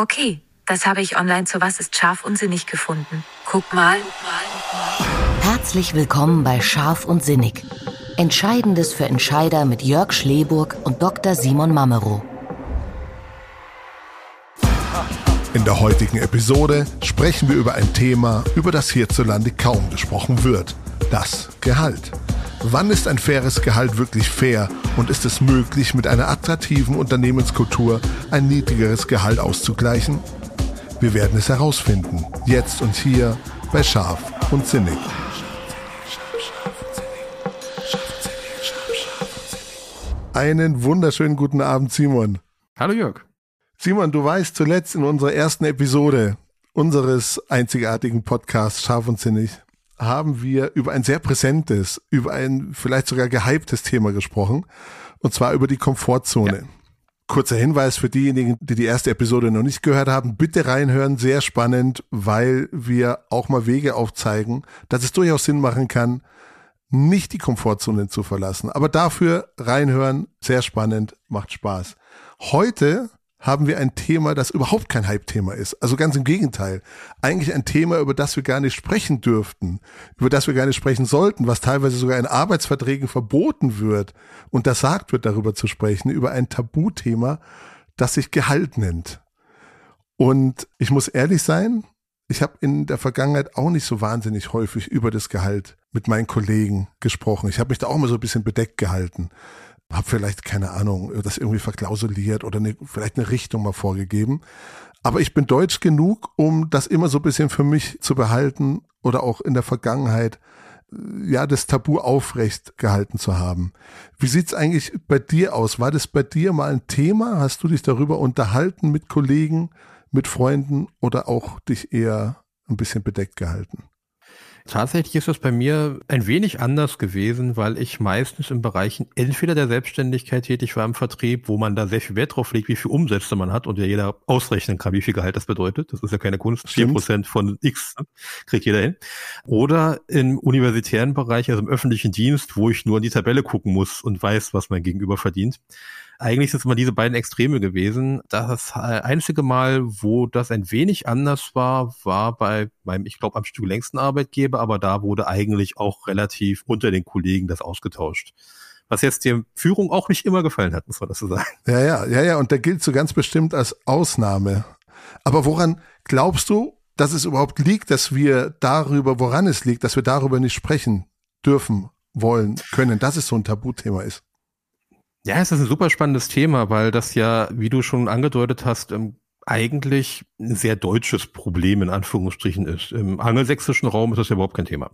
Okay, das habe ich online zu Was ist scharf und sinnig gefunden. Guck mal. Herzlich willkommen bei Scharf und Sinnig. Entscheidendes für Entscheider mit Jörg Schleburg und Dr. Simon Mamero. In der heutigen Episode sprechen wir über ein Thema, über das hierzulande kaum gesprochen wird. Das Gehalt. Wann ist ein faires Gehalt wirklich fair und ist es möglich, mit einer attraktiven Unternehmenskultur ein niedrigeres Gehalt auszugleichen? Wir werden es herausfinden, jetzt und hier bei Scharf und Sinnig. Einen wunderschönen guten Abend, Simon. Hallo Jörg. Simon, du weißt zuletzt in unserer ersten Episode unseres einzigartigen Podcasts Scharf und Sinnig haben wir über ein sehr präsentes, über ein vielleicht sogar gehyptes Thema gesprochen, und zwar über die Komfortzone. Ja. Kurzer Hinweis für diejenigen, die die erste Episode noch nicht gehört haben, bitte reinhören, sehr spannend, weil wir auch mal Wege aufzeigen, dass es durchaus Sinn machen kann, nicht die Komfortzone zu verlassen. Aber dafür reinhören, sehr spannend, macht Spaß. Heute haben wir ein Thema, das überhaupt kein Hype-Thema ist. Also ganz im Gegenteil. Eigentlich ein Thema, über das wir gar nicht sprechen dürften, über das wir gar nicht sprechen sollten, was teilweise sogar in Arbeitsverträgen verboten wird, und das sagt wird, darüber zu sprechen, über ein Tabuthema, das sich Gehalt nennt. Und ich muss ehrlich sein, ich habe in der Vergangenheit auch nicht so wahnsinnig häufig über das Gehalt mit meinen Kollegen gesprochen. Ich habe mich da auch mal so ein bisschen bedeckt gehalten habe vielleicht keine Ahnung, das irgendwie verklausuliert oder eine, vielleicht eine Richtung mal vorgegeben. Aber ich bin deutsch genug, um das immer so ein bisschen für mich zu behalten oder auch in der Vergangenheit äh, ja das Tabu aufrecht gehalten zu haben. Wie sieht's eigentlich bei dir aus? War das bei dir mal ein Thema? Hast du dich darüber unterhalten mit Kollegen, mit Freunden oder auch dich eher ein bisschen bedeckt gehalten? Tatsächlich ist das bei mir ein wenig anders gewesen, weil ich meistens in Bereichen entweder der Selbstständigkeit tätig war im Vertrieb, wo man da sehr viel Wert drauf legt, wie viel Umsätze man hat und ja jeder ausrechnen kann, wie viel Gehalt das bedeutet. Das ist ja keine Kunst. Vier Prozent von X ne? kriegt jeder hin. Oder im universitären Bereich, also im öffentlichen Dienst, wo ich nur in die Tabelle gucken muss und weiß, was mein Gegenüber verdient. Eigentlich sind es immer diese beiden Extreme gewesen. Das einzige Mal, wo das ein wenig anders war, war bei meinem, ich glaube, am Stück längsten Arbeitgeber, aber da wurde eigentlich auch relativ unter den Kollegen das ausgetauscht was jetzt der Führung auch nicht immer gefallen hat, muss man das so sagen. Ja, ja, ja, ja, und der gilt so ganz bestimmt als Ausnahme. Aber woran glaubst du, dass es überhaupt liegt, dass wir darüber, woran es liegt, dass wir darüber nicht sprechen dürfen, wollen, können, dass es so ein Tabuthema ist? Ja, es ist ein super spannendes Thema, weil das ja, wie du schon angedeutet hast, ähm, eigentlich ein sehr deutsches Problem in Anführungsstrichen ist. Im angelsächsischen Raum ist das ja überhaupt kein Thema.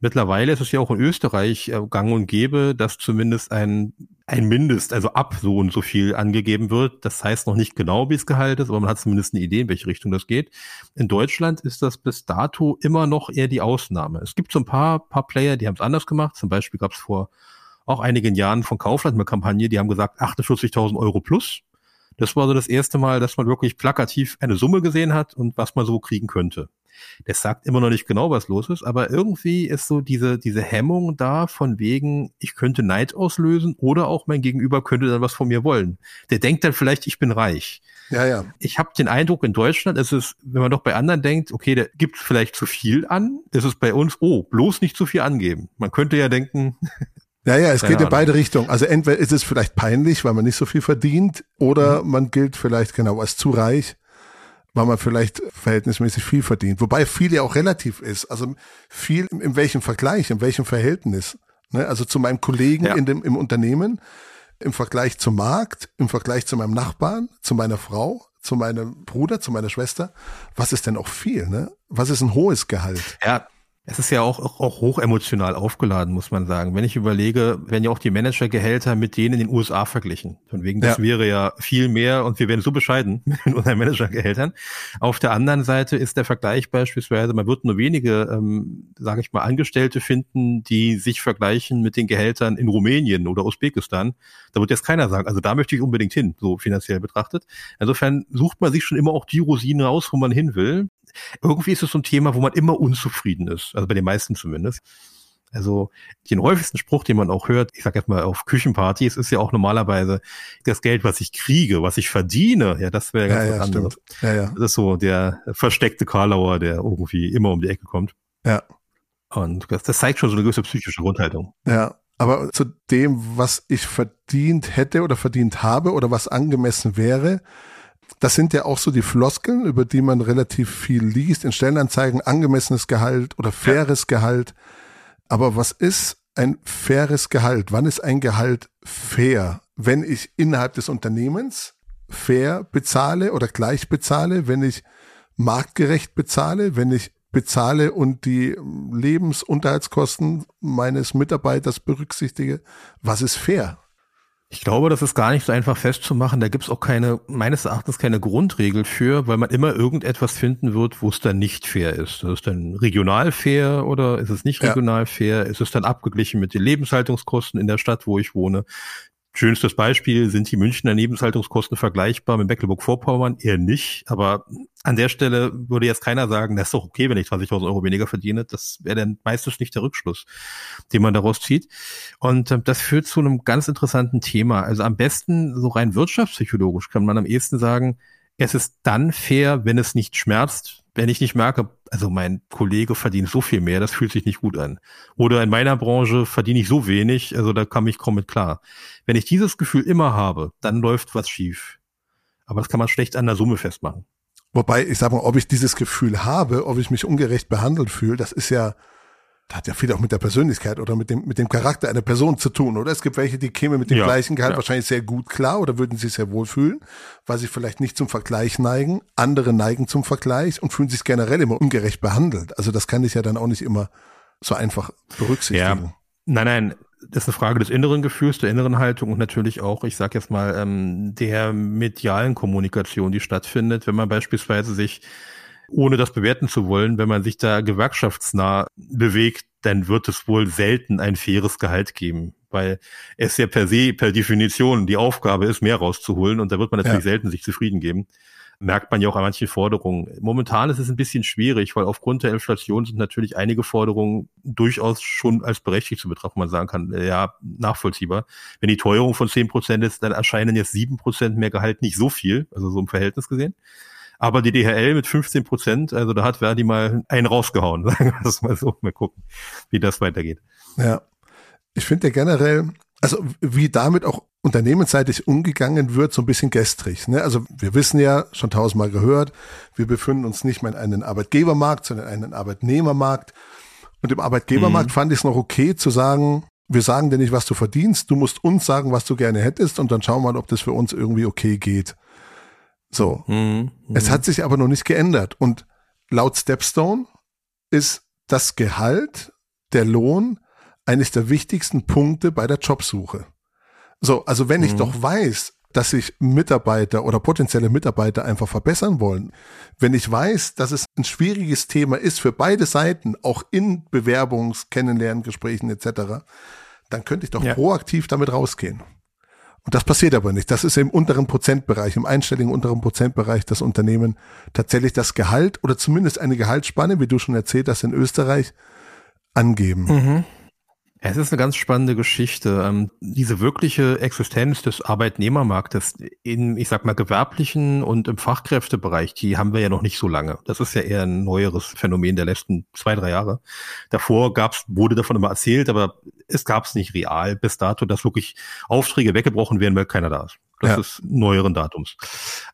Mittlerweile ist es ja auch in Österreich äh, gang und gäbe, dass zumindest ein, ein Mindest, also ab so und so viel angegeben wird. Das heißt noch nicht genau, wie es Gehalt ist, aber man hat zumindest eine Idee, in welche Richtung das geht. In Deutschland ist das bis dato immer noch eher die Ausnahme. Es gibt so ein paar, paar Player, die haben es anders gemacht. Zum Beispiel gab es vor auch einigen Jahren von Kaufland eine Kampagne, die haben gesagt 48.000 Euro plus. Das war so das erste Mal, dass man wirklich plakativ eine Summe gesehen hat und was man so kriegen könnte. Das sagt immer noch nicht genau, was los ist, aber irgendwie ist so diese, diese Hemmung da von wegen, ich könnte Neid auslösen oder auch mein Gegenüber könnte dann was von mir wollen. Der denkt dann vielleicht, ich bin reich. Ja, ja. Ich habe den Eindruck, in Deutschland ist es, wenn man doch bei anderen denkt, okay, der gibt vielleicht zu viel an, ist es bei uns, oh, bloß nicht zu viel angeben. Man könnte ja denken, Ja, ja, es Keine geht in beide Richtungen. Also entweder ist es vielleicht peinlich, weil man nicht so viel verdient, oder mhm. man gilt vielleicht genau als zu reich, weil man vielleicht verhältnismäßig viel verdient. Wobei viel ja auch relativ ist. Also viel in, in welchem Vergleich, in welchem Verhältnis. Ne? Also zu meinem Kollegen ja. in dem, im Unternehmen, im Vergleich zum Markt, im Vergleich zu meinem Nachbarn, zu meiner Frau, zu meinem Bruder, zu meiner Schwester. Was ist denn auch viel? Ne? Was ist ein hohes Gehalt? Ja, es ist ja auch, auch, auch hoch emotional aufgeladen, muss man sagen. Wenn ich überlege, werden ja auch die Managergehälter mit denen in den USA verglichen. Von wegen, das ja. wäre ja viel mehr und wir werden so bescheiden mit unseren Managergehältern. Auf der anderen Seite ist der Vergleich beispielsweise, man wird nur wenige, ähm, sage ich mal, Angestellte finden, die sich vergleichen mit den Gehältern in Rumänien oder Usbekistan. Da wird jetzt keiner sagen, also da möchte ich unbedingt hin, so finanziell betrachtet. Insofern sucht man sich schon immer auch die Rosinen raus, wo man hin will irgendwie ist es so ein Thema, wo man immer unzufrieden ist. Also bei den meisten zumindest. Also den häufigsten Spruch, den man auch hört, ich sag jetzt mal auf Küchenpartys, ist ja auch normalerweise das Geld, was ich kriege, was ich verdiene. Ja, das wäre ganz ja, ja, anderes. Ja, ja. Das ist so der versteckte Karlauer, der irgendwie immer um die Ecke kommt. Ja. Und das, das zeigt schon so eine gewisse psychische Grundhaltung. Ja, aber zu dem, was ich verdient hätte oder verdient habe oder was angemessen wäre, das sind ja auch so die Floskeln, über die man relativ viel liest in Stellenanzeigen, angemessenes Gehalt oder faires Gehalt. Aber was ist ein faires Gehalt? Wann ist ein Gehalt fair? Wenn ich innerhalb des Unternehmens fair bezahle oder gleich bezahle, wenn ich marktgerecht bezahle, wenn ich bezahle und die Lebensunterhaltskosten meines Mitarbeiters berücksichtige. Was ist fair? Ich glaube, das ist gar nicht so einfach festzumachen. Da gibt es auch keine, meines Erachtens keine Grundregel für, weil man immer irgendetwas finden wird, wo es dann nicht fair ist. Ist es dann regional fair oder ist es nicht Ja. regional fair? Ist es dann abgeglichen mit den Lebenshaltungskosten in der Stadt, wo ich wohne? Schönstes Beispiel, sind die Münchner Lebenshaltungskosten vergleichbar mit Mecklenburg-Vorpommern? Eher nicht, aber an der Stelle würde jetzt keiner sagen, das ist doch okay, wenn ich 20.000 Euro weniger verdiene. Das wäre dann meistens nicht der Rückschluss, den man daraus zieht. Und ähm, das führt zu einem ganz interessanten Thema. Also am besten, so rein wirtschaftspsychologisch, kann man am ehesten sagen, es ist dann fair, wenn es nicht schmerzt, wenn ich nicht merke, also mein Kollege verdient so viel mehr, das fühlt sich nicht gut an. Oder in meiner Branche verdiene ich so wenig, also da kann ich kaum mit klar. Wenn ich dieses Gefühl immer habe, dann läuft was schief. Aber das kann man schlecht an der Summe festmachen. Wobei, ich sag mal, ob ich dieses Gefühl habe, ob ich mich ungerecht behandelt fühle, das ist ja, das hat ja viel auch mit der Persönlichkeit oder mit dem, mit dem Charakter einer Person zu tun, oder? Es gibt welche, die kämen mit dem Ja, gleichen Gehalt ja. wahrscheinlich sehr gut klar oder würden sich sehr wohl fühlen, weil sie vielleicht nicht zum Vergleich neigen. Andere neigen zum Vergleich und fühlen sich generell immer ungerecht behandelt. Also das kann ich ja dann auch nicht immer so einfach berücksichtigen. Nein, nein, das ist eine Frage des inneren Gefühls, der inneren Haltung und natürlich auch, ich sage jetzt mal, ähm, der medialen Kommunikation, die stattfindet, wenn man beispielsweise sich, ohne das bewerten zu wollen, wenn man sich da gewerkschaftsnah bewegt, dann wird es wohl selten ein faires Gehalt geben, weil es ja per se, per Definition die Aufgabe ist, mehr rauszuholen und da wird man natürlich Ja. selten sich zufrieden geben. Merkt man ja auch an manchen Forderungen. Momentan ist es ein bisschen schwierig, weil aufgrund der Inflation sind natürlich einige Forderungen durchaus schon als berechtigt zu betrachten. Man sagen kann, ja, nachvollziehbar. Wenn die Teuerung von 10 Prozent ist, dann erscheinen jetzt 7 Prozent mehr Gehalt nicht so viel, also so im Verhältnis gesehen. Aber die DHL mit 15 Prozent, also da hat Verdi mal einen rausgehauen, sagen wir das mal so. Mal gucken, wie das weitergeht. Ja. Ich finde ja generell, also wie damit auch unternehmensseitig umgegangen wird, so ein bisschen gestrig. Ne? Also wir wissen ja, schon tausendmal gehört, wir befinden uns nicht mehr in einem Arbeitgebermarkt, sondern in einem Arbeitnehmermarkt. Und im Arbeitgebermarkt fand ich es noch okay zu sagen, wir sagen dir nicht, was du verdienst, du musst uns sagen, was du gerne hättest und dann schauen wir mal, ob das für uns irgendwie okay geht. So. Mhm. Es hat sich aber noch nicht geändert. Und laut Stepstone ist das Gehalt, der Lohn, eines der wichtigsten Punkte bei der Jobsuche. So, also wenn ich Mhm. doch weiß, dass sich Mitarbeiter oder potenzielle Mitarbeiter einfach verbessern wollen, wenn ich weiß, dass es ein schwieriges Thema ist für beide Seiten, auch in Bewerbungs-, Kennenlernen, Gesprächen etc., dann könnte ich doch Ja. proaktiv damit rausgehen. Und das passiert aber nicht. Das ist im unteren Prozentbereich, im einstelligen unteren Prozentbereich das Unternehmen tatsächlich das Gehalt oder zumindest eine Gehaltsspanne, wie du schon erzählt hast, in Österreich angeben. Mhm. Es ist eine ganz spannende Geschichte. Ähm, diese wirkliche Existenz des Arbeitnehmermarktes in, ich sag mal, gewerblichen und im Fachkräftebereich, die haben wir ja noch nicht so lange. Das ist ja eher ein neueres Phänomen der letzten zwei, drei Jahre. Davor gab's, wurde davon immer erzählt, aber es gab's nicht real bis dato, dass wirklich Aufträge weggebrochen werden, weil keiner da ist. Das Ja. ist neueren Datums.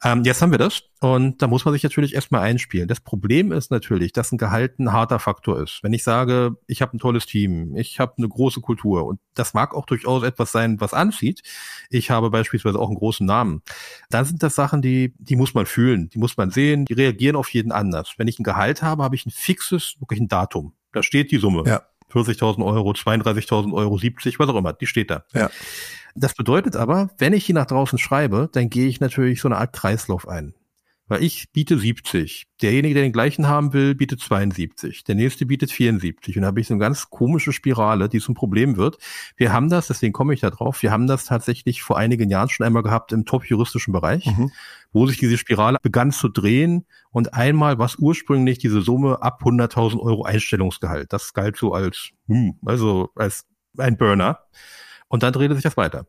Ähm, jetzt haben wir das und da muss man sich natürlich erstmal einspielen. Das Problem ist natürlich, dass ein Gehalt ein harter Faktor ist. Wenn ich sage, ich habe ein tolles Team, ich habe eine große Kultur und das mag auch durchaus etwas sein, was anzieht. Ich habe beispielsweise auch einen großen Namen. Dann sind das Sachen, die, die muss man fühlen, die muss man sehen, die reagieren auf jeden anders. Wenn ich ein Gehalt habe, habe ich ein fixes, wirklich ein Datum. Da steht die Summe. Ja. 40.000 Euro, 32.000 Euro, 70, was auch immer, die steht da. Ja. Das bedeutet aber, wenn ich die nach draußen schreibe, dann gehe ich natürlich so eine Art Kreislauf ein. Weil ich biete 70. Derjenige, der den gleichen haben will, bietet 72. Der nächste bietet 74. Und da habe ich so eine ganz komische Spirale, die zum Problem wird. Wir haben das, deswegen komme ich da drauf, wir haben das tatsächlich vor einigen Jahren schon einmal gehabt im top-juristischen Bereich, mhm. wo sich diese Spirale begann zu drehen und einmal was ursprünglich diese Summe ab 100.000 Euro Einstellungsgehalt. Das galt so als, hm, also als ein Burner. Und dann drehte sich das weiter.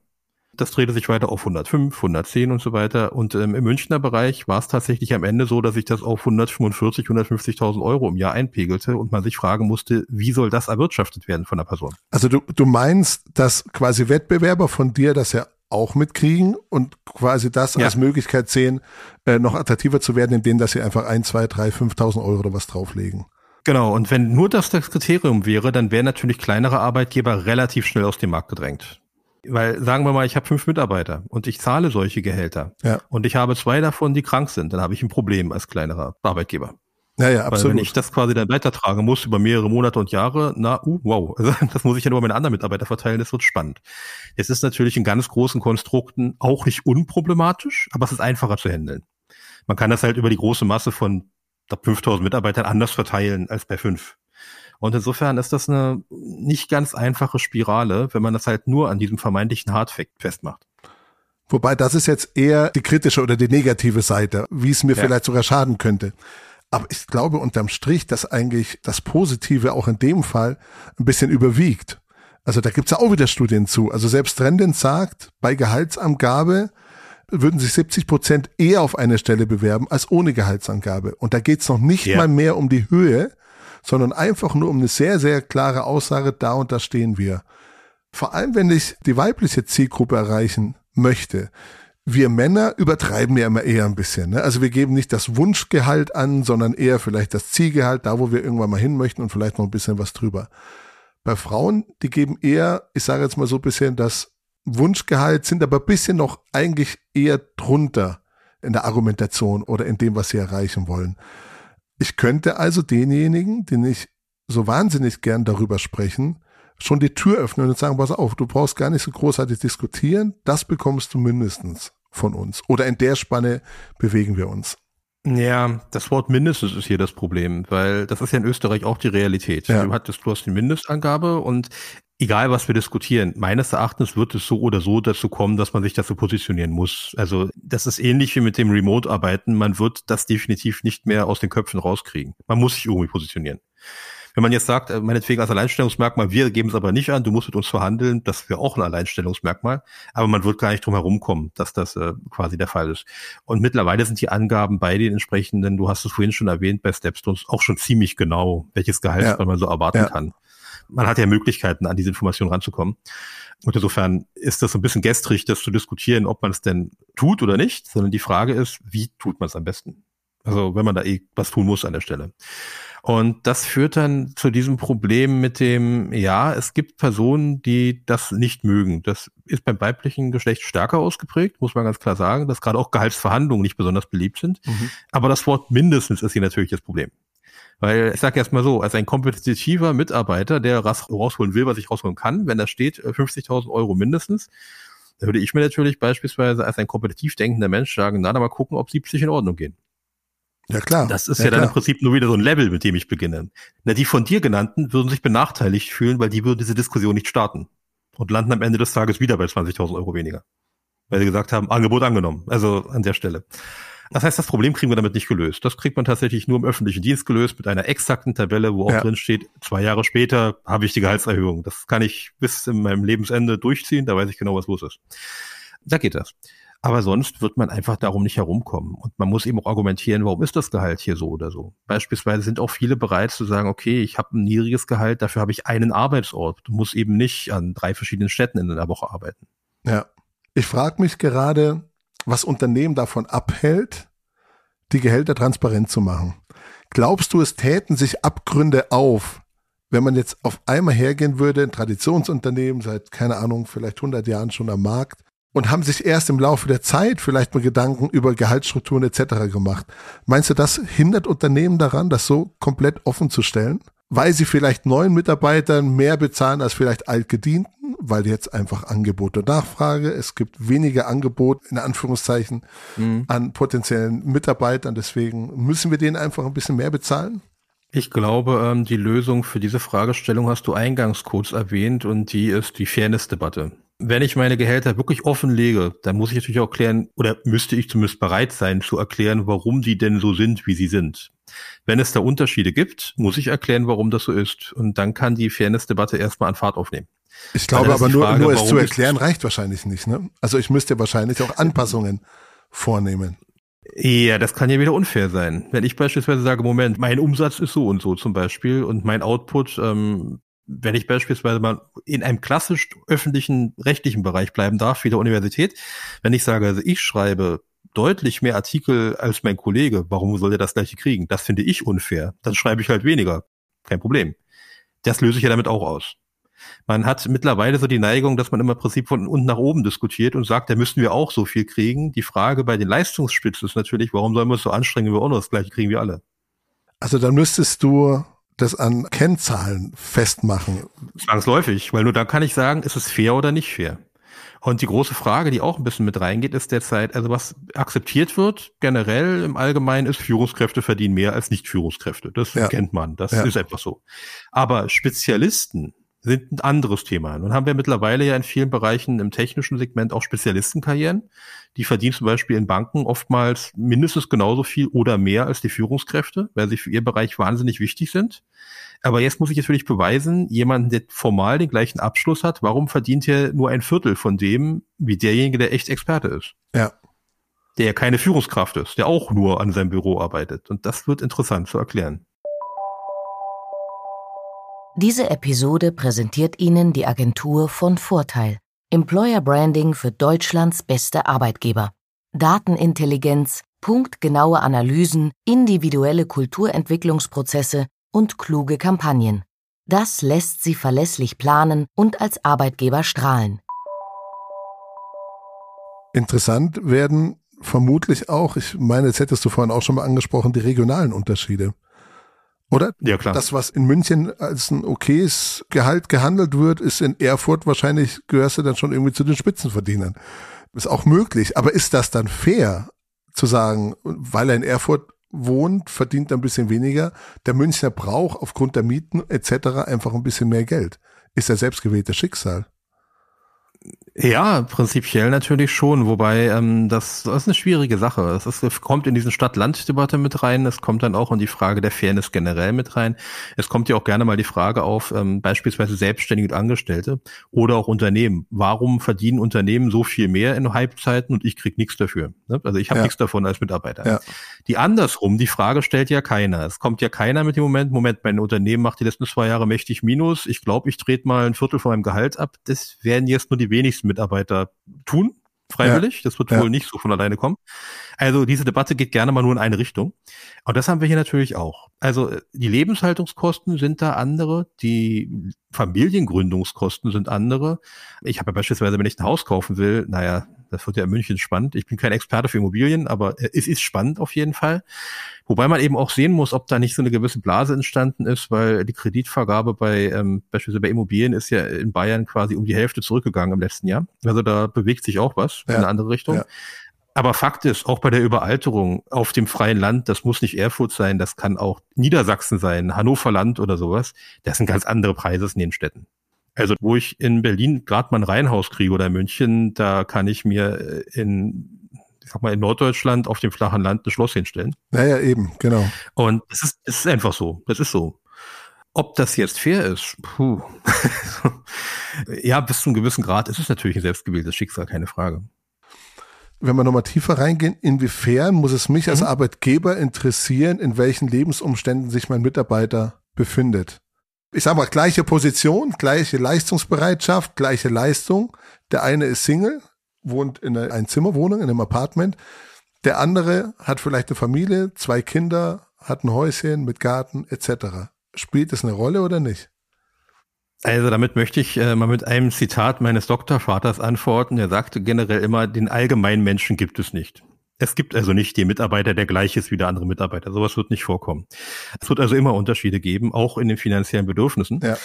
Das drehte sich weiter auf 105, 110 und so weiter. Und ähm, im Münchner Bereich war es tatsächlich am Ende so, dass sich das auf 145, 150.000 Euro im Jahr einpegelte und man sich fragen musste, wie soll das erwirtschaftet werden von der Person? Also du, du meinst, dass quasi Wettbewerber von dir das ja auch mitkriegen und quasi das ja. als Möglichkeit sehen, äh, noch attraktiver zu werden, indem dass sie einfach ein, zwei, drei, 5.000 Euro oder was drauflegen. Genau, und wenn nur das das Kriterium wäre, dann wären natürlich kleinere Arbeitgeber relativ schnell aus dem Markt gedrängt. Weil sagen wir mal, ich habe fünf Mitarbeiter und ich zahle solche Gehälter ja. und ich habe zwei davon, die krank sind, dann habe ich ein Problem als kleinerer Arbeitgeber. Ja, ja, absolut. Weil wenn ich das quasi dann weitertragen muss über mehrere Monate und Jahre, na, uh, wow, also das muss ich ja nur meine anderen Mitarbeiter verteilen, das wird spannend. Es ist natürlich in ganz großen Konstrukten auch nicht unproblematisch, aber es ist einfacher zu handeln. Man kann das halt über die große Masse von 5000 Mitarbeitern anders verteilen als bei fünf. Und insofern ist das eine nicht ganz einfache Spirale, wenn man das halt nur an diesem vermeintlichen Hardfact festmacht. Wobei das ist jetzt eher die kritische oder die negative Seite, wie es mir ja. vielleicht sogar schaden könnte. Aber ich glaube unterm Strich, dass eigentlich das Positive auch in dem Fall ein bisschen überwiegt. Also da gibt's ja auch wieder Studien zu. Also selbst Trendens sagt, bei Gehaltsangabe würden sich 70 Prozent eher auf eine Stelle bewerben als ohne Gehaltsangabe. Und da geht's noch nicht ja. mal mehr um die Höhe, sondern einfach nur um eine sehr, sehr klare Aussage, da und da stehen wir. Vor allem, wenn ich die weibliche Zielgruppe erreichen möchte. Wir Männer übertreiben ja immer eher ein bisschen. Ne? Also wir geben nicht das Wunschgehalt an, sondern eher vielleicht das Zielgehalt, da wo wir irgendwann mal hin möchten und vielleicht noch ein bisschen was drüber. Bei Frauen, die geben eher, ich sage jetzt mal so ein bisschen das Wunschgehalt, sind aber ein bisschen noch eigentlich eher drunter in der Argumentation oder in dem, was sie erreichen wollen. Ich könnte also denjenigen, den ich so wahnsinnig gern darüber sprechen, schon die Tür öffnen und sagen, pass auf, du brauchst gar nicht so großartig diskutieren, das bekommst du mindestens von uns. Oder in der Spanne bewegen wir uns. Ja, das Wort mindestens ist hier das Problem, weil das ist ja in Österreich auch die Realität. Ja. Du hattest, du hast die Mindestangabe und egal was wir diskutieren, meines Erachtens wird es so oder so dazu kommen, dass man sich dazu positionieren muss. Also das ist ähnlich wie mit dem Remote-Arbeiten. Man wird das definitiv nicht mehr aus den Köpfen rauskriegen. Man muss sich irgendwie positionieren. Wenn man jetzt sagt, äh, meinetwegen als Alleinstellungsmerkmal, wir geben es aber nicht an, du musst mit uns verhandeln, das wäre auch ein Alleinstellungsmerkmal, aber man wird gar nicht drum herum kommen, dass das äh, quasi der Fall ist. Und mittlerweile sind die Angaben bei den entsprechenden, du hast es vorhin schon erwähnt, bei Stepstones auch schon ziemlich genau, welches Gehalt ja. man so erwarten ja. kann man hat ja Möglichkeiten, an diese Information ranzukommen. Und insofern ist das so ein bisschen gestrig, das zu diskutieren, ob man es denn tut oder nicht, sondern die Frage ist, wie tut man es am besten? Also wenn man da eh was tun muss an der Stelle. Und das führt dann zu diesem Problem mit dem, ja, es gibt Personen, die das nicht mögen. Das ist beim weiblichen Geschlecht stärker ausgeprägt, muss man ganz klar sagen, dass gerade auch Gehaltsverhandlungen nicht besonders beliebt sind. Mhm. Aber das Wort mindestens ist hier natürlich das Problem. Weil ich sage erst mal so, als ein kompetitiver Mitarbeiter, der rausholen will, was ich rausholen kann, wenn da steht 50.000 äh, Euro mindestens, dann würde ich mir natürlich beispielsweise als ein kompetitiv denkender Mensch sagen, na, dann mal gucken, ob 70 in Ordnung gehen. Ja, klar. Das ist ja, ja dann im Prinzip nur wieder so ein Level, mit dem ich beginne. Na, die von dir genannten würden sich benachteiligt fühlen, weil die würden diese Diskussion nicht starten und landen am Ende des Tages wieder bei 20.000 Euro weniger. Weil sie gesagt haben, Angebot angenommen. Also an der Stelle. Das heißt, das Problem kriegen wir damit nicht gelöst. Das kriegt man tatsächlich nur im öffentlichen Dienst gelöst mit einer exakten Tabelle, wo auch ja. drin steht, zwei Jahre später habe ich die Gehaltserhöhung. Das kann ich bis in meinem Lebensende durchziehen, da weiß ich genau, was los ist. Da geht das. Aber sonst wird man einfach darum nicht herumkommen. Und man muss eben auch argumentieren, warum ist das Gehalt hier so oder so. Beispielsweise sind auch viele bereit zu sagen, okay, ich habe ein niedriges Gehalt, dafür habe ich einen Arbeitsort. Du musst eben nicht an drei verschiedenen Städten in einer Woche arbeiten. Ja. Ich frage mich gerade, was Unternehmen davon abhält, die Gehälter transparent zu machen. Glaubst du, es täten sich Abgründe auf, wenn man jetzt auf einmal hergehen würde, ein Traditionsunternehmen seit, keine Ahnung, vielleicht 100 Jahren schon am Markt und haben sich erst im Laufe der Zeit vielleicht mal Gedanken über Gehaltsstrukturen etc. gemacht. Meinst du, das hindert Unternehmen daran, das so komplett offen zu stellen? Weil sie vielleicht neuen Mitarbeitern mehr bezahlen als vielleicht altgedienten? weil jetzt einfach Angebot und Nachfrage, es gibt weniger Angebot in Anführungszeichen mhm. an potenziellen Mitarbeitern, deswegen müssen wir denen einfach ein bisschen mehr bezahlen? Ich glaube, ähm, die Lösung für diese Fragestellung hast du eingangs kurz erwähnt und die ist die Fairness-Debatte. Wenn ich meine Gehälter wirklich offenlege, dann muss ich natürlich auch klären, oder müsste ich zumindest bereit sein zu erklären, warum die denn so sind, wie sie sind. Wenn es da Unterschiede gibt, muss ich erklären, warum das so ist. Und dann kann die Fairness-Debatte erstmal an Fahrt aufnehmen. Ich glaube aber nur, Frage, nur es zu erklären reicht wahrscheinlich nicht. Ne? Also ich müsste wahrscheinlich auch Anpassungen vornehmen. Ja, das kann ja wieder unfair sein. Wenn ich beispielsweise sage, Moment, mein Umsatz ist so und so zum Beispiel und mein Output, ähm, wenn ich beispielsweise mal in einem klassisch öffentlichen, rechtlichen Bereich bleiben darf, wie der Universität, wenn ich sage, also ich schreibe deutlich mehr Artikel als mein Kollege, warum soll der das gleiche kriegen? Das finde ich unfair. Dann schreibe ich halt weniger. Kein Problem. Das löse ich ja damit auch aus. Man hat mittlerweile so die Neigung, dass man immer im Prinzip von unten nach oben diskutiert und sagt, da müssten wir auch so viel kriegen. Die Frage bei den Leistungsspitzen ist natürlich, warum sollen wir uns so anstrengen, wenn wir auch noch das gleiche kriegen wie alle? Also dann müsstest du das an Kennzahlen festmachen. Zwangsläufig, weil nur dann kann ich sagen, ist es fair oder nicht fair. Und die große Frage, die auch ein bisschen mit reingeht, ist derzeit, also was akzeptiert wird, generell im Allgemeinen ist, Führungskräfte verdienen mehr als Nicht-Führungskräfte. Das ja. kennt man, das ja. ist einfach so. Aber Spezialisten sind ein anderes Thema. Nun haben wir mittlerweile ja in vielen Bereichen im technischen Segment auch Spezialistenkarrieren. Die verdienen zum Beispiel in Banken oftmals mindestens genauso viel oder mehr als die Führungskräfte, weil sie für ihr Bereich wahnsinnig wichtig sind. Aber jetzt muss ich natürlich beweisen, jemand, der formal den gleichen Abschluss hat, warum verdient er nur ein Viertel von dem, wie derjenige, der echt Experte ist? Ja. Der ja keine Führungskraft ist, der auch nur an seinem Büro arbeitet. Und das wird interessant zu erklären. Diese Episode präsentiert Ihnen die Agentur von Vorteil. Employer Branding für Deutschlands beste Arbeitgeber. Datenintelligenz, punktgenaue Analysen, individuelle Kulturentwicklungsprozesse und kluge Kampagnen. Das lässt Sie verlässlich planen und als Arbeitgeber strahlen. Interessant werden vermutlich auch, ich meine, das hättest du vorhin auch schon mal angesprochen, die regionalen Unterschiede. Oder? Ja, klar. Das, was in München als ein okayes Gehalt gehandelt wird, ist in Erfurt wahrscheinlich, gehörst du dann schon irgendwie zu den Spitzenverdienern. Ist auch möglich. Aber ist das dann fair, zu sagen, weil er in Erfurt wohnt, verdient er ein bisschen weniger. Der Münchner braucht aufgrund der Mieten etc. einfach ein bisschen mehr Geld. Ist er selbstgewähltes Schicksal. Ja, prinzipiell natürlich schon, wobei ähm, das, das ist eine schwierige Sache. Es, ist, es kommt in diesen Stadt-Land-Debatte mit rein, es kommt dann auch in die Frage der Fairness generell mit rein. Es kommt ja auch gerne mal die Frage auf, ähm, beispielsweise Selbstständige und Angestellte oder auch Unternehmen. Warum verdienen Unternehmen so viel mehr in Halbzeiten und ich krieg nichts dafür? Ne? Also ich habe ja. nichts davon als Mitarbeiter. Ja. Die andersrum, die Frage stellt ja keiner. Es kommt ja keiner mit dem Moment, Moment, mein Unternehmen macht die letzten zwei Jahre mächtig Minus, ich glaube, ich trete mal ein Viertel von meinem Gehalt ab. Das werden jetzt nur die wenigsten Mitarbeiter tun, freiwillig. Ja. Das wird ja. wohl nicht so von alleine kommen. Also diese Debatte geht gerne mal nur in eine Richtung. Und das haben wir hier natürlich auch. Also die Lebenshaltungskosten sind da andere, die Familiengründungskosten sind andere. Ich habe ja beispielsweise, wenn ich ein Haus kaufen will, naja, das wird ja in München spannend. Ich bin kein Experte für Immobilien, aber es ist spannend auf jeden Fall. Wobei man eben auch sehen muss, ob da nicht so eine gewisse Blase entstanden ist, weil die Kreditvergabe bei ähm, beispielsweise bei Immobilien ist ja in Bayern quasi um die Hälfte zurückgegangen im letzten Jahr. Also da bewegt sich auch was ja. in eine andere Richtung. Ja. Aber Fakt ist, auch bei der Überalterung auf dem freien Land, das muss nicht Erfurt sein, das kann auch Niedersachsen sein, Hannover Land oder sowas. Das sind ganz andere Preise in den Städten. Also wo ich in Berlin gerade mal ein Reihenhaus kriege oder in München, da kann ich mir äh, in, ich sag mal, in Norddeutschland auf dem flachen Land ein Schloss hinstellen. Naja, eben, genau. Und es ist, es ist einfach so. Das ist so. Ob das jetzt fair ist, puh. ja, bis zu einem gewissen Grad ist es natürlich ein selbstgewähltes Schicksal, keine Frage. Wenn wir nochmal tiefer reingehen, inwiefern muss es mich mhm. als Arbeitgeber interessieren, in welchen Lebensumständen sich mein Mitarbeiter befindet? Ich sag mal, gleiche Position, gleiche Leistungsbereitschaft, gleiche Leistung. Der eine ist Single, wohnt in einer Einzimmerwohnung, in einem Apartment. Der andere hat vielleicht eine Familie, zwei Kinder, hat ein Häuschen mit Garten etc. Spielt es eine Rolle oder nicht? Also damit möchte ich äh, mal mit einem Zitat meines Doktorvaters antworten. Er sagte generell immer, den allgemeinen Menschen gibt es nicht. Es gibt also nicht den Mitarbeiter, der gleich ist wie der andere Mitarbeiter. Sowas wird nicht vorkommen. Es wird also immer Unterschiede geben, auch in den finanziellen Bedürfnissen. Ja.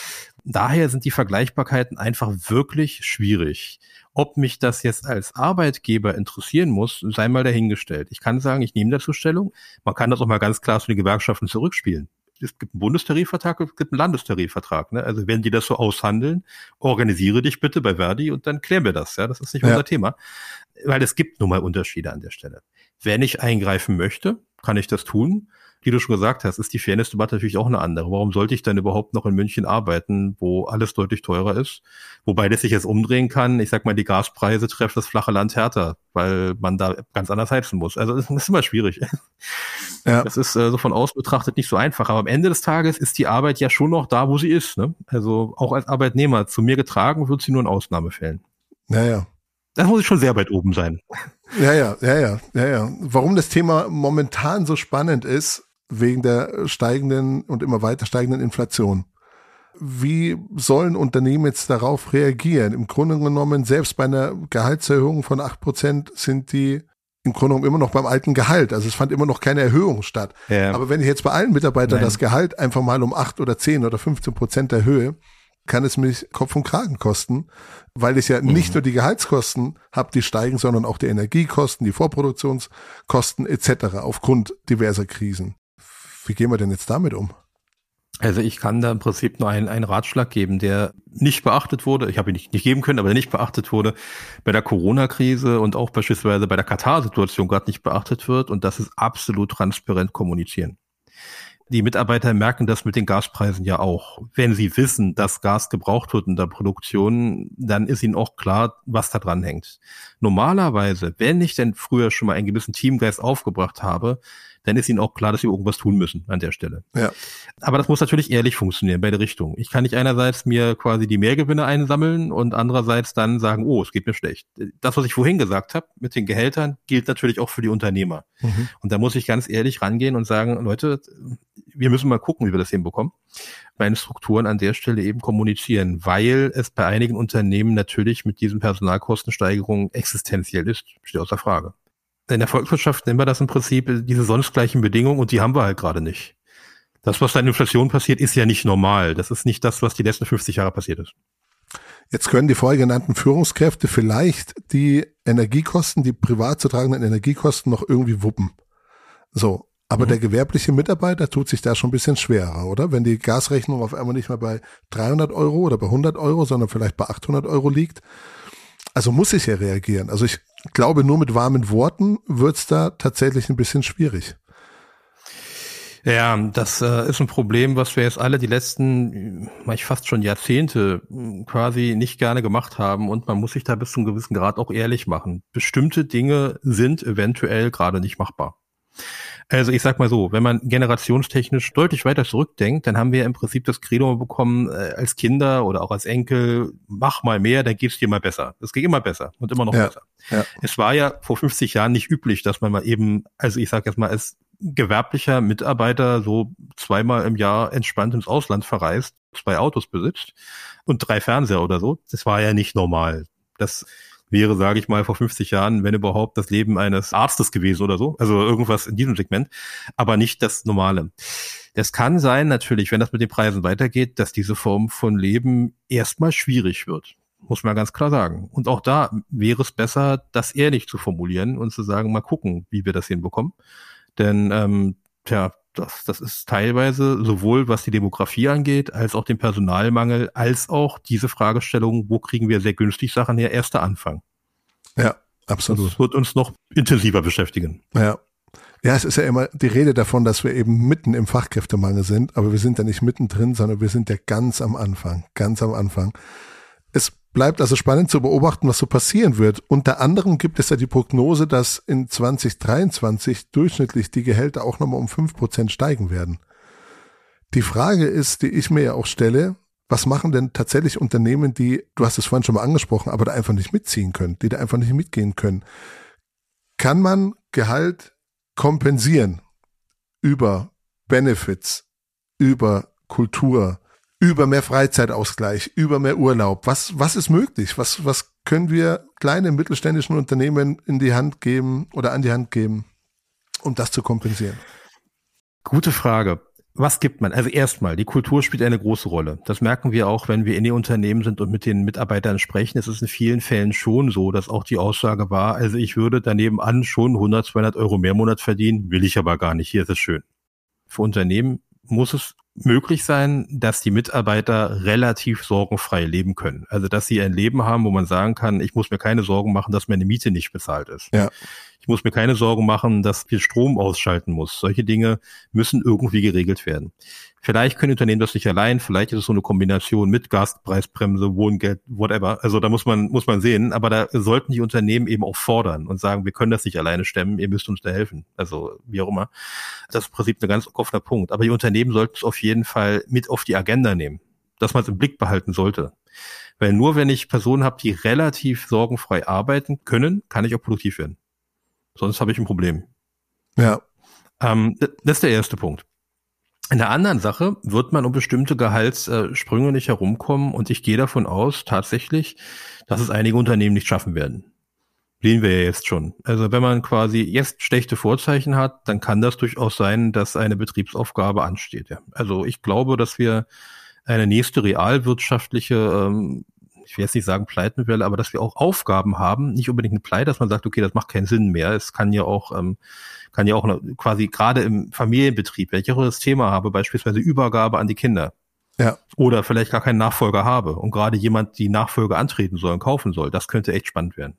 Daher sind die Vergleichbarkeiten einfach wirklich schwierig. Ob mich das jetzt als Arbeitgeber interessieren muss, sei mal dahingestellt. Ich kann sagen, ich nehme dazu Stellung. Man kann das auch mal ganz klar zu den Gewerkschaften zurückspielen es gibt einen Bundestarifvertrag, es gibt einen Landestarifvertrag. Ne? Also wenn die das so aushandeln, organisiere dich bitte bei Verdi und dann klären wir das. Ja, das ist nicht ja. unser Thema, weil es gibt nun mal Unterschiede an der Stelle. Wenn ich eingreifen möchte, kann ich das tun wie du schon gesagt hast, ist die Fairness-Debatte natürlich auch eine andere. Warum sollte ich dann überhaupt noch in München arbeiten, wo alles deutlich teurer ist? Wobei das sich jetzt umdrehen kann. Ich sag mal, die Gaspreise treffen das flache Land härter, weil man da ganz anders heizen muss. Also das ist immer schwierig. Ja. Das ist äh, so von außen betrachtet nicht so einfach. Aber am Ende des Tages ist die Arbeit ja schon noch da, wo sie ist. Ne? Also auch als Arbeitnehmer zu mir getragen wird sie nur in Ausnahmefällen. Naja. Das muss ich schon sehr weit oben sein. Ja, ja, ja, ja, ja, ja. Warum das Thema momentan so spannend ist, wegen der steigenden und immer weiter steigenden Inflation. Wie sollen Unternehmen jetzt darauf reagieren? Im Grunde genommen, selbst bei einer Gehaltserhöhung von acht Prozent sind die im Grunde genommen immer noch beim alten Gehalt. Also es fand immer noch keine Erhöhung statt. Ja. Aber wenn ich jetzt bei allen Mitarbeitern Nein. das Gehalt einfach mal um acht oder zehn oder 15 Prozent erhöhe, kann es mich Kopf und Kragen kosten, weil ich ja mhm. nicht nur die Gehaltskosten habe, die steigen, sondern auch die Energiekosten, die Vorproduktionskosten etc. aufgrund diverser Krisen. Wie gehen wir denn jetzt damit um? Also ich kann da im Prinzip nur einen, einen Ratschlag geben, der nicht beachtet wurde. Ich habe ihn nicht, nicht geben können, aber der nicht beachtet wurde bei der Corona-Krise und auch beispielsweise bei der Katar-Situation gerade nicht beachtet wird. Und das ist absolut transparent kommunizieren. Die Mitarbeiter merken das mit den Gaspreisen ja auch. Wenn sie wissen, dass Gas gebraucht wird in der Produktion, dann ist ihnen auch klar, was da dran hängt. Normalerweise, wenn ich denn früher schon mal einen gewissen Teamgeist aufgebracht habe, dann ist ihnen auch klar, dass sie irgendwas tun müssen an der Stelle. Ja. Aber das muss natürlich ehrlich funktionieren, beide Richtungen. Ich kann nicht einerseits mir quasi die Mehrgewinne einsammeln und andererseits dann sagen, oh, es geht mir schlecht. Das, was ich vorhin gesagt habe mit den Gehältern, gilt natürlich auch für die Unternehmer. Mhm. Und da muss ich ganz ehrlich rangehen und sagen, Leute, wir müssen mal gucken, wie wir das hinbekommen. Meine Strukturen an der Stelle eben kommunizieren, weil es bei einigen Unternehmen natürlich mit diesen Personalkostensteigerungen existenziell ist, steht außer Frage in der Volkswirtschaft nennen wir das im Prinzip diese sonst gleichen Bedingungen und die haben wir halt gerade nicht. Das, was da in Inflation passiert, ist ja nicht normal. Das ist nicht das, was die letzten 50 Jahre passiert ist. Jetzt können die vorher genannten Führungskräfte vielleicht die Energiekosten, die privat zu tragenden Energiekosten noch irgendwie wuppen. So. Aber mhm. der gewerbliche Mitarbeiter tut sich da schon ein bisschen schwerer, oder? Wenn die Gasrechnung auf einmal nicht mehr bei 300 Euro oder bei 100 Euro, sondern vielleicht bei 800 Euro liegt. Also muss ich ja reagieren. Also ich glaube, nur mit warmen Worten wird's da tatsächlich ein bisschen schwierig. Ja, das äh, ist ein Problem, was wir jetzt alle die letzten, ich fast schon Jahrzehnte hm, quasi nicht gerne gemacht haben und man muss sich da bis zu einem gewissen Grad auch ehrlich machen. Bestimmte Dinge sind eventuell gerade nicht machbar. Also ich sag mal so, wenn man generationstechnisch deutlich weiter zurückdenkt, dann haben wir im Prinzip das Credo bekommen äh, als Kinder oder auch als Enkel, mach mal mehr, dann geht's dir mal besser. Es geht immer besser und immer noch ja, besser. Ja. Es war ja vor 50 Jahren nicht üblich, dass man mal eben, also ich sag jetzt mal, als gewerblicher Mitarbeiter so zweimal im Jahr entspannt ins Ausland verreist, zwei Autos besitzt und drei Fernseher oder so. Das war ja nicht normal. Das wäre, sage ich mal, vor 50 Jahren, wenn überhaupt, das Leben eines Arztes gewesen oder so. Also irgendwas in diesem Segment, aber nicht das Normale. Es kann sein, natürlich, wenn das mit den Preisen weitergeht, dass diese Form von Leben erstmal schwierig wird. Muss man ganz klar sagen. Und auch da wäre es besser, das ehrlich zu formulieren und zu sagen, mal gucken, wie wir das hinbekommen. Denn, ähm, tja, das, das ist teilweise sowohl was die Demografie angeht, als auch den Personalmangel, als auch diese Fragestellung, wo kriegen wir sehr günstig Sachen her, erster Anfang. Ja, absolut. Das wird uns noch intensiver beschäftigen. Ja. Ja, es ist ja immer die Rede davon, dass wir eben mitten im Fachkräftemangel sind, aber wir sind ja nicht mittendrin, sondern wir sind ja ganz am Anfang, ganz am Anfang. Bleibt also spannend zu beobachten, was so passieren wird. Unter anderem gibt es ja die Prognose, dass in 2023 durchschnittlich die Gehälter auch nochmal um fünf Prozent steigen werden. Die Frage ist, die ich mir ja auch stelle, was machen denn tatsächlich Unternehmen, die, du hast es vorhin schon mal angesprochen, aber da einfach nicht mitziehen können, die da einfach nicht mitgehen können? Kann man Gehalt kompensieren über Benefits, über Kultur, über mehr Freizeitausgleich, über mehr Urlaub. Was, was ist möglich? Was, was können wir kleinen mittelständischen Unternehmen in die Hand geben oder an die Hand geben, um das zu kompensieren? Gute Frage. Was gibt man? Also erstmal, die Kultur spielt eine große Rolle. Das merken wir auch, wenn wir in den Unternehmen sind und mit den Mitarbeitern sprechen. Es ist in vielen Fällen schon so, dass auch die Aussage war, also ich würde daneben an schon 100, 200 Euro mehr Monat verdienen, will ich aber gar nicht. Hier ist es schön. Für Unternehmen muss es möglich sein, dass die Mitarbeiter relativ sorgenfrei leben können. Also dass sie ein Leben haben, wo man sagen kann, ich muss mir keine Sorgen machen, dass meine Miete nicht bezahlt ist. Ja. Ich muss mir keine Sorgen machen, dass wir Strom ausschalten muss. Solche Dinge müssen irgendwie geregelt werden. Vielleicht können Unternehmen das nicht allein, vielleicht ist es so eine Kombination mit Gaspreisbremse, Wohngeld, whatever. Also da muss man, muss man sehen, aber da sollten die Unternehmen eben auch fordern und sagen, wir können das nicht alleine stemmen, ihr müsst uns da helfen. Also wie auch immer. Das ist im Prinzip ein ganz offener Punkt. Aber die Unternehmen sollten es auf jeden Fall mit auf die Agenda nehmen, dass man es im Blick behalten sollte. Weil nur wenn ich Personen habe, die relativ sorgenfrei arbeiten können, kann ich auch produktiv werden. Sonst habe ich ein Problem. Ja. Ähm, das ist der erste Punkt. In der anderen Sache wird man um bestimmte Gehaltssprünge nicht herumkommen und ich gehe davon aus, tatsächlich, dass es einige Unternehmen nicht schaffen werden. Sehen wir ja jetzt schon. Also wenn man quasi jetzt schlechte Vorzeichen hat, dann kann das durchaus sein, dass eine Betriebsaufgabe ansteht. Ja. Also ich glaube, dass wir eine nächste realwirtschaftliche ähm, ich will jetzt nicht sagen Pleitenwelle, aber dass wir auch Aufgaben haben, nicht unbedingt eine Pleite, dass man sagt, okay, das macht keinen Sinn mehr. Es kann ja auch, ähm, kann ja auch eine, quasi gerade im Familienbetrieb, wenn ich auch das Thema habe, beispielsweise Übergabe an die Kinder. Ja. Oder vielleicht gar keinen Nachfolger habe und gerade jemand die Nachfolge antreten soll und kaufen soll. Das könnte echt spannend werden.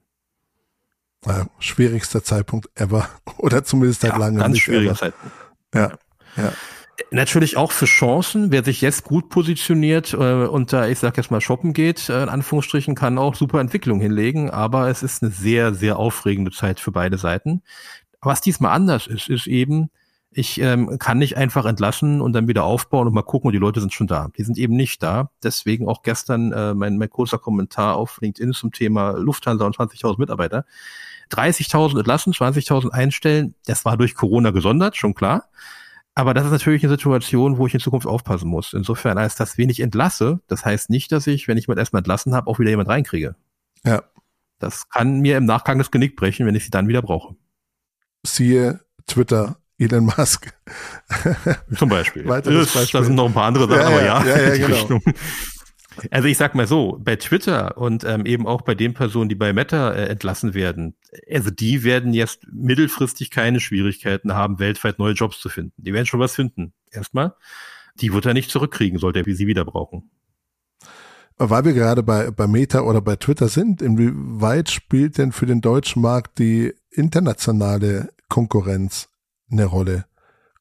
Ja, schwierigster Zeitpunkt ever. Oder zumindest seit ja, langem. Ganz schwieriger Zeitpunkt. Ja. ja natürlich auch für Chancen. Wer sich jetzt gut positioniert äh, und da, ich sag jetzt mal, shoppen geht, äh, in Anführungsstrichen, kann auch super Entwicklung hinlegen. Aber es ist eine sehr, sehr aufregende Zeit für beide Seiten. Was diesmal anders ist, ist eben, ich ähm, kann nicht einfach entlassen und dann wieder aufbauen und mal gucken, und die Leute sind schon da. Die sind eben nicht da. Deswegen auch gestern äh, mein, mein großer Kommentar auf LinkedIn zum Thema Lufthansa und 20.000 Mitarbeiter. 30.000 entlassen, 20.000 einstellen. Das war durch Corona gesondert, schon klar. Aber das ist natürlich eine Situation, wo ich in Zukunft aufpassen muss. Insofern heißt das wenig entlasse. Das heißt nicht, dass ich, wenn ich jemand erstmal entlassen habe, auch wieder jemand reinkriege. Ja. Das kann mir im Nachgang das Genick brechen, wenn ich sie dann wieder brauche. Siehe Twitter, Elon Musk. Zum Beispiel. Weiteres Beispiel. Da sind noch ein paar andere Sachen, ja, aber ja. ja. ja, ja genau. Also ich sag mal so, bei Twitter und ähm, eben auch bei den Personen, die bei Meta äh, entlassen werden, also die werden jetzt mittelfristig keine Schwierigkeiten haben, weltweit neue Jobs zu finden. Die werden schon was finden. Erstmal. Die wird er nicht zurückkriegen, sollte er wie sie wieder brauchen. Weil wir gerade bei, bei Meta oder bei Twitter sind, inwieweit spielt denn für den deutschen Markt die internationale Konkurrenz eine Rolle?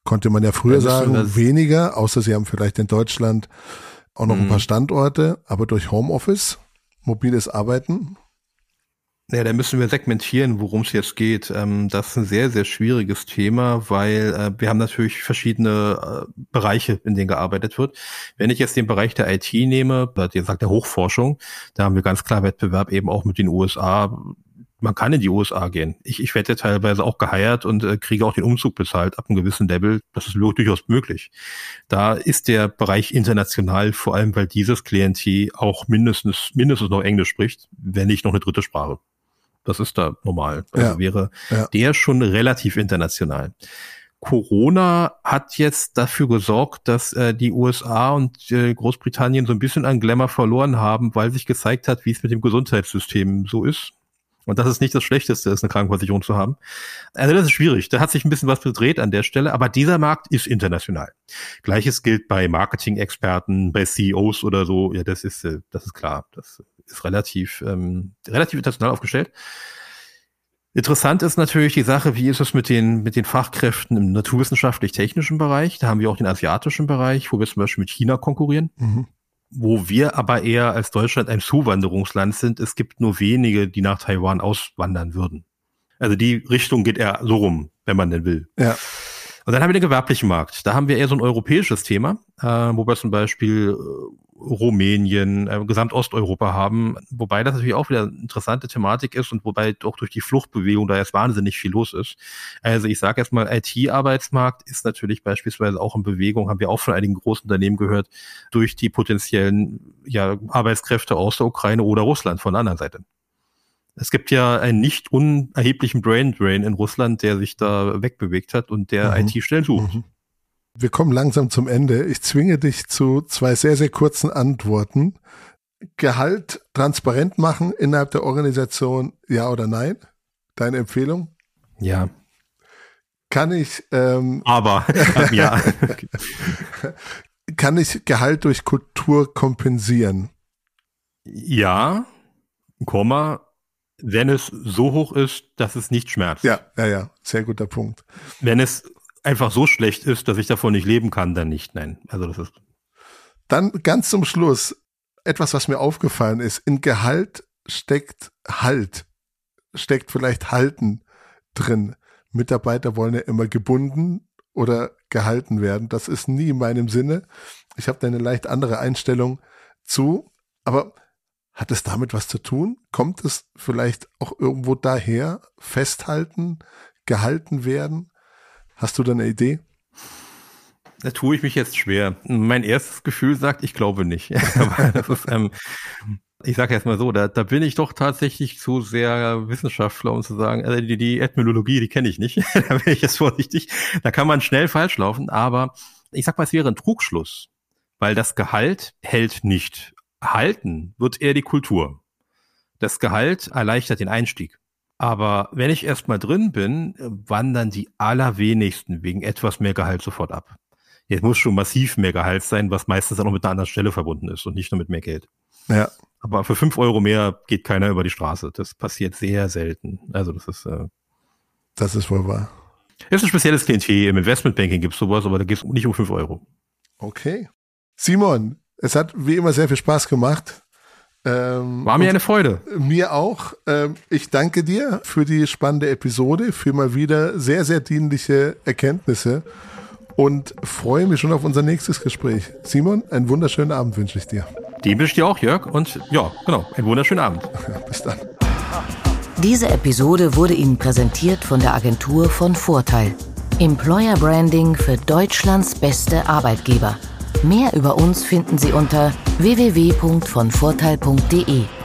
Konnte man ja früher sagen, weniger, außer sie haben vielleicht in Deutschland auch noch mhm. ein paar Standorte, aber durch Homeoffice, mobiles Arbeiten. Ja, da müssen wir segmentieren, worum es jetzt geht. Ähm, das ist ein sehr, sehr schwieriges Thema, weil äh, wir haben natürlich verschiedene äh, Bereiche, in denen gearbeitet wird. Wenn ich jetzt den Bereich der IT nehme, ihr sagt der Hochforschung, da haben wir ganz klar Wettbewerb eben auch mit den USA man kann in die USA gehen. Ich, ich werde ja teilweise auch geheiert und äh, kriege auch den Umzug bezahlt ab einem gewissen Level. Das ist durchaus möglich. Da ist der Bereich international, vor allem weil dieses Klientel auch mindestens, mindestens noch Englisch spricht, wenn nicht noch eine dritte Sprache. Das ist da normal. Also ja, wäre ja. der schon relativ international. Corona hat jetzt dafür gesorgt, dass äh, die USA und äh, Großbritannien so ein bisschen an Glamour verloren haben, weil sich gezeigt hat, wie es mit dem Gesundheitssystem so ist. Und das ist nicht das Schlechteste, ist eine Krankenversicherung zu haben. Also das ist schwierig. Da hat sich ein bisschen was gedreht an der Stelle, aber dieser Markt ist international. Gleiches gilt bei Marketing-Experten, bei CEOs oder so. Ja, das ist, äh, das ist klar. Das ist relativ, ähm, relativ international aufgestellt. Interessant ist natürlich die Sache, wie ist es mit den, mit den Fachkräften im naturwissenschaftlich-technischen Bereich? Da haben wir auch den asiatischen Bereich, wo wir zum Beispiel mit China konkurrieren. Mhm. Wo wir aber eher als Deutschland ein Zuwanderungsland sind, es gibt nur wenige, die nach Taiwan auswandern würden. Also die Richtung geht eher so rum, wenn man denn will. Ja. Und dann haben wir den gewerblichen Markt. Da haben wir eher so ein europäisches Thema, äh, wo wir zum Beispiel äh, Rumänien, äh, Gesamtosteuropa haben, wobei das natürlich auch wieder eine interessante Thematik ist und wobei auch durch die Fluchtbewegung da jetzt wahnsinnig viel los ist. Also ich sage erstmal, IT-Arbeitsmarkt ist natürlich beispielsweise auch in Bewegung, haben wir auch von einigen großen Unternehmen gehört, durch die potenziellen ja, Arbeitskräfte aus der Ukraine oder Russland von der anderen Seite. Es gibt ja einen nicht unerheblichen Brain Drain in Russland, der sich da wegbewegt hat und der mhm. IT-Stellen sucht. Mhm. Wir kommen langsam zum Ende. Ich zwinge dich zu zwei sehr, sehr kurzen Antworten. Gehalt transparent machen innerhalb der Organisation, ja oder nein? Deine Empfehlung? Ja. Kann ich. Ähm, Aber, ja. Kann ich Gehalt durch Kultur kompensieren? Ja, Komma, wenn es so hoch ist, dass es nicht schmerzt. Ja, ja, ja, sehr guter Punkt. Wenn es einfach so schlecht ist, dass ich davon nicht leben kann, dann nicht. Nein, also das ist. Dann ganz zum Schluss etwas, was mir aufgefallen ist. In Gehalt steckt Halt, steckt vielleicht Halten drin. Mitarbeiter wollen ja immer gebunden oder gehalten werden. Das ist nie in meinem Sinne. Ich habe da eine leicht andere Einstellung zu. Aber hat es damit was zu tun? Kommt es vielleicht auch irgendwo daher? Festhalten, gehalten werden? Hast du da eine Idee? Da tue ich mich jetzt schwer. Mein erstes Gefühl sagt, ich glaube nicht. ist, ähm, ich sage jetzt mal so, da, da bin ich doch tatsächlich zu sehr Wissenschaftler, um zu sagen, also die, die Ethnologie, die kenne ich nicht. da bin ich jetzt vorsichtig. Da kann man schnell falsch laufen, aber ich sag mal, es wäre ein Trugschluss, weil das Gehalt hält nicht. Halten wird eher die Kultur. Das Gehalt erleichtert den Einstieg. Aber wenn ich erstmal drin bin, wandern die allerwenigsten wegen etwas mehr Gehalt sofort ab. Jetzt muss schon massiv mehr Gehalt sein, was meistens auch noch mit einer anderen Stelle verbunden ist und nicht nur mit mehr Geld. Ja. Aber für fünf Euro mehr geht keiner über die Straße. Das passiert sehr selten. Also das ist. Äh, das ist wohl wahr. Ist ein spezielles Klientel. Im Investmentbanking gibt es sowas, aber da geht es nicht um fünf Euro. Okay. Simon, es hat wie immer sehr viel Spaß gemacht. Ähm, War mir eine Freude. Mir auch. Ähm, ich danke dir für die spannende Episode, für mal wieder sehr, sehr dienliche Erkenntnisse und freue mich schon auf unser nächstes Gespräch. Simon, einen wunderschönen Abend wünsche ich dir. Den wünsche ich dir auch, Jörg. Und ja, genau, einen wunderschönen Abend. Bis dann. Diese Episode wurde Ihnen präsentiert von der Agentur von Vorteil. Employer Branding für Deutschlands beste Arbeitgeber. Mehr über uns finden Sie unter www.vonvorteil.de.